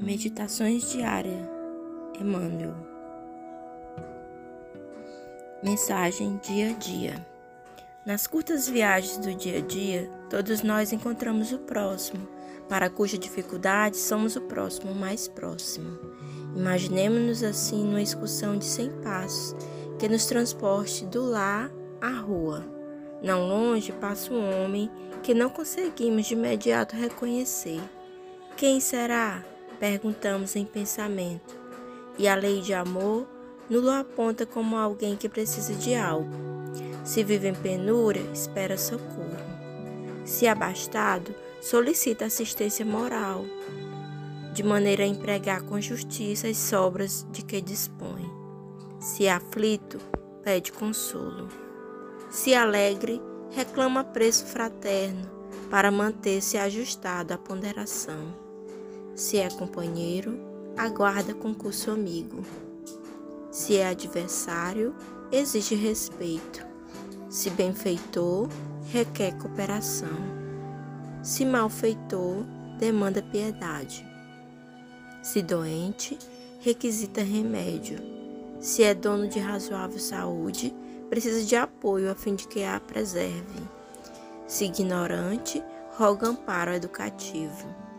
Meditações diárias, Emmanuel. Mensagem dia a dia. Nas curtas viagens do dia a dia, todos nós encontramos o próximo, para cuja dificuldade somos o próximo mais próximo. Imaginemos-nos assim numa excursão de 100 passos, que nos transporte do lar à rua. Não longe passa um homem que não conseguimos de imediato reconhecer. Quem será? Perguntamos em pensamento, e a lei de amor nulo aponta como alguém que precisa de algo. Se vive em penúria, espera socorro. Se abastado, solicita assistência moral, de maneira a empregar com justiça as sobras de que dispõe. Se aflito, pede consolo. Se alegre, reclama preço fraterno para manter-se ajustado à ponderação. Se é companheiro, aguarda concurso amigo. Se é adversário, exige respeito. Se benfeitor, requer cooperação. Se malfeitor, demanda piedade. Se doente, requisita remédio. Se é dono de razoável saúde, precisa de apoio a fim de que a preserve. Se ignorante, roga amparo educativo.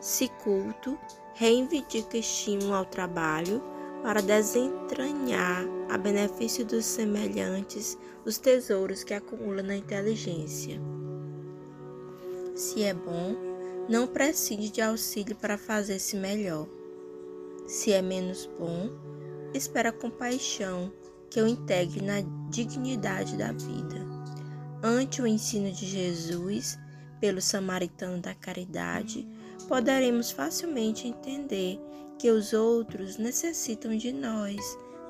Se culto, reivindica estímulo ao trabalho para desentranhar, a benefício dos semelhantes, os tesouros que acumula na inteligência. Se é bom, não prescinde de auxílio para fazer-se melhor. Se é menos bom, espera compaixão que o integre na dignidade da vida. Ante o ensino de Jesus, pelo samaritano da caridade, poderemos facilmente entender que os outros necessitam de nós,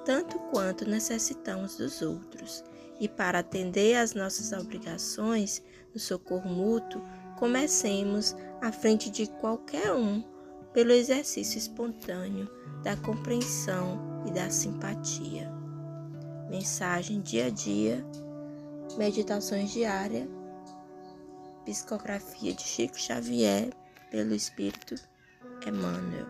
tanto quanto necessitamos dos outros. E para atender às nossas obrigações no socorro mútuo, comecemos à frente de qualquer um pelo exercício espontâneo da compreensão e da simpatia. Mensagem dia a dia, meditações diárias, psicografia de Chico Xavier pelo Espírito Emmanuel.